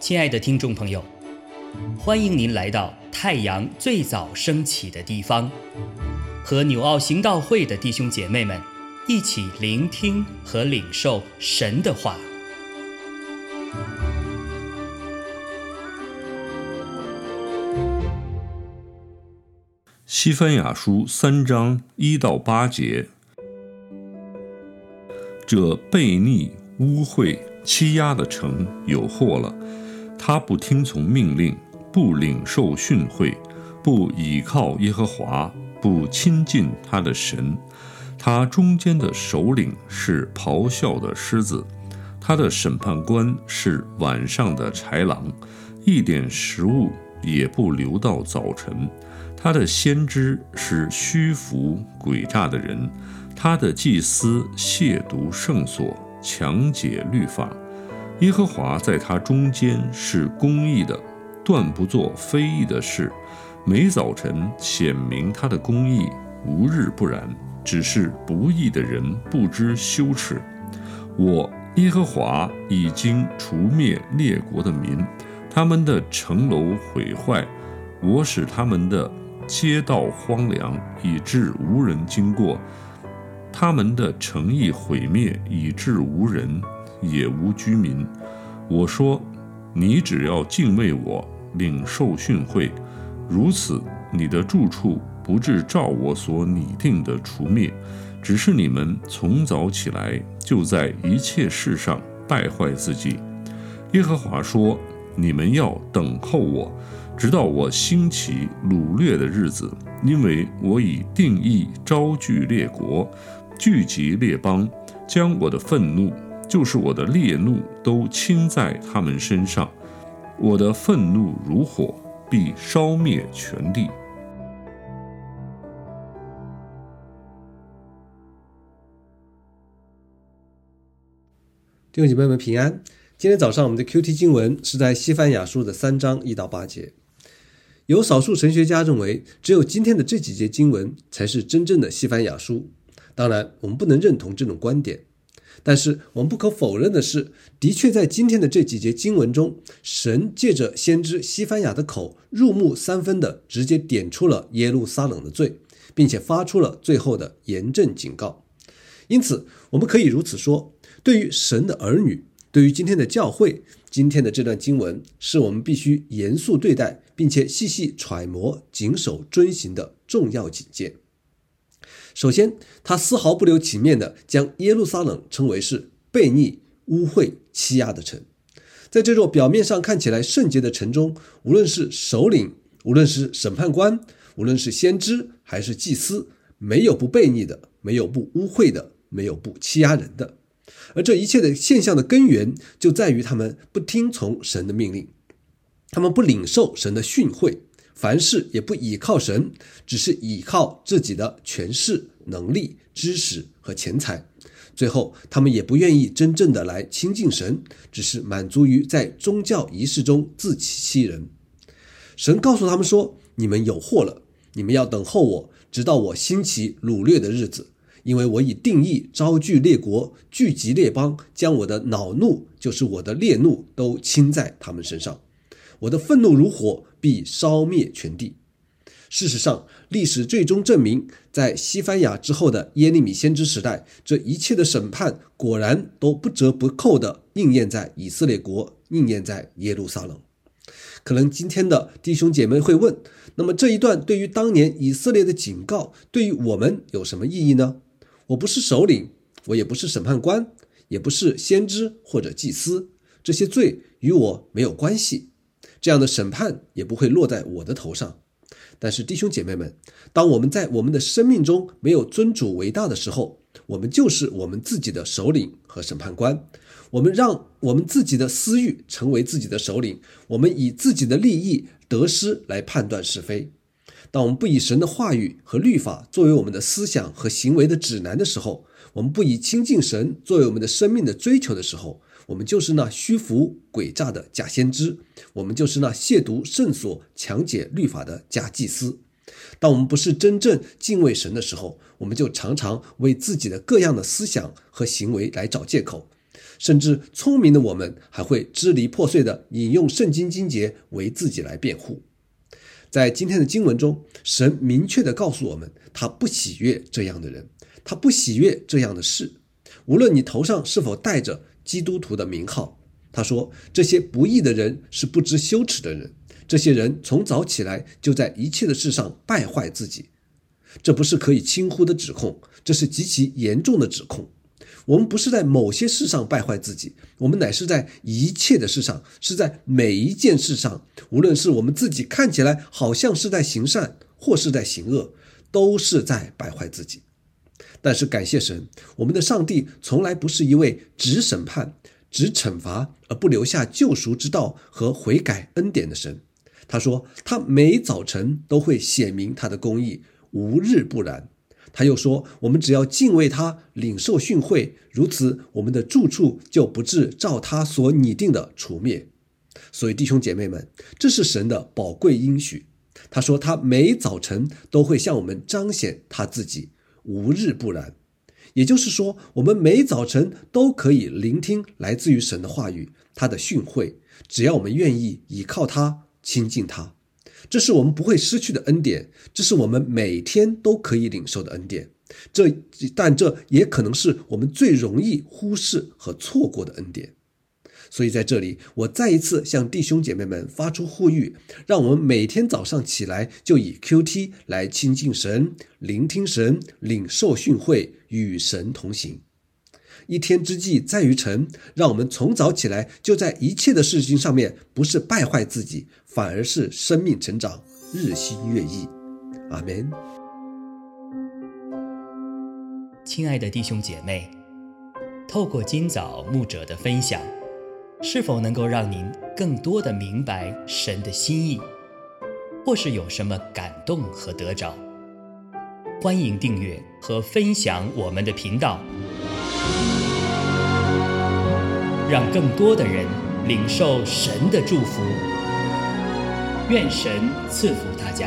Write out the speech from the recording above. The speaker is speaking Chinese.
亲爱的听众朋友，欢迎您来到太阳最早升起的地方，和纽奥行道会的弟兄姐妹们一起聆听和领受神的话。西番雅书三章一到八节，这悖逆、污秽、欺压的城有祸了。他不听从命令，不领受训诲，不倚靠耶和华，不亲近他的神。他中间的首领是咆哮的狮子，他的审判官是晚上的豺狼，一点食物也不留到早晨。他的先知是虚浮诡诈的人，他的祭司亵渎圣所，强解律法。耶和华在他中间是公义的，断不做非义的事。每早晨显明他的公义，无日不然。只是不义的人不知羞耻。我耶和华已经除灭列国的民，他们的城楼毁坏，我使他们的街道荒凉，以致无人经过；他们的城邑毁灭，以致无人。也无居民。我说：“你只要敬畏我，领受训诲，如此，你的住处不至照我所拟定的除灭。只是你们从早起来，就在一切事上败坏自己。”耶和华说：“你们要等候我，直到我兴起掳掠的日子，因为我已定义招聚列国，聚集列邦，将我的愤怒。”就是我的烈怒都倾在他们身上，我的愤怒如火，必烧灭全地。弟兄姐妹们平安。今天早上我们的 Q T 经文是在西番雅书的三章一到八节。有少数神学家认为，只有今天的这几节经文才是真正的西番雅书。当然，我们不能认同这种观点。但是我们不可否认的是，的确在今天的这几节经文中，神借着先知西番雅的口，入木三分的直接点出了耶路撒冷的罪，并且发出了最后的严正警告。因此，我们可以如此说：对于神的儿女，对于今天的教会，今天的这段经文是我们必须严肃对待，并且细细揣摩、谨守遵行的重要警戒。首先，他丝毫不留情面地将耶路撒冷称为是悖逆、污秽、欺压的城。在这座表面上看起来圣洁的城中，无论是首领，无论是审判官，无论是先知还是祭司，没有不悖逆的，没有不污秽的，没有不欺压人的。而这一切的现象的根源，就在于他们不听从神的命令，他们不领受神的训诲。凡事也不倚靠神，只是倚靠自己的权势、能力、知识和钱财。最后，他们也不愿意真正的来亲近神，只是满足于在宗教仪式中自欺欺人。神告诉他们说：“你们有祸了，你们要等候我，直到我兴起掳掠的日子，因为我已定义招聚列国，聚集列邦，将我的恼怒，就是我的烈怒，都倾在他们身上。”我的愤怒如火，必烧灭全地。事实上，历史最终证明，在西番雅之后的耶利米先知时代，这一切的审判果然都不折不扣地应验在以色列国，应验在耶路撒冷。可能今天的弟兄姐妹会问：那么这一段对于当年以色列的警告，对于我们有什么意义呢？我不是首领，我也不是审判官，也不是先知或者祭司，这些罪与我没有关系。这样的审判也不会落在我的头上，但是弟兄姐妹们，当我们在我们的生命中没有尊主为大的时候，我们就是我们自己的首领和审判官。我们让我们自己的私欲成为自己的首领，我们以自己的利益得失来判断是非。当我们不以神的话语和律法作为我们的思想和行为的指南的时候，我们不以亲近神作为我们的生命的追求的时候。我们就是那虚浮诡诈的假先知，我们就是那亵渎圣所、强解律法的假祭司。当我们不是真正敬畏神的时候，我们就常常为自己的各样的思想和行为来找借口，甚至聪明的我们还会支离破碎的引用圣经经节为自己来辩护。在今天的经文中，神明确的告诉我们，他不喜悦这样的人，他不喜悦这样的事。无论你头上是否带着基督徒的名号，他说这些不义的人是不知羞耻的人。这些人从早起来就在一切的事上败坏自己，这不是可以轻忽的指控，这是极其严重的指控。我们不是在某些事上败坏自己，我们乃是在一切的事上，是在每一件事上，无论是我们自己看起来好像是在行善，或是在行恶，都是在败坏自己。但是感谢神，我们的上帝从来不是一位只审判、只惩罚而不留下救赎之道和悔改恩典的神。他说：“他每早晨都会显明他的公义，无日不然。”他又说：“我们只要敬畏他，领受训诲，如此，我们的住处就不致照他所拟定的除灭。”所以，弟兄姐妹们，这是神的宝贵应许。他说：“他每早晨都会向我们彰显他自己，无日不然。”也就是说，我们每早晨都可以聆听来自于神的话语，他的训诲。只要我们愿意依靠他。亲近他，这是我们不会失去的恩典，这是我们每天都可以领受的恩典。这，但这也可能是我们最容易忽视和错过的恩典。所以在这里，我再一次向弟兄姐妹们发出呼吁：，让我们每天早上起来就以 Q T 来亲近神、聆听神、领受训诲、与神同行。一天之计在于晨，让我们从早起来就在一切的事情上面，不是败坏自己，反而是生命成长，日新月异。阿门。亲爱的弟兄姐妹，透过今早牧者的分享，是否能够让您更多的明白神的心意，或是有什么感动和得着？欢迎订阅和分享我们的频道。让更多的人领受神的祝福，愿神赐福大家。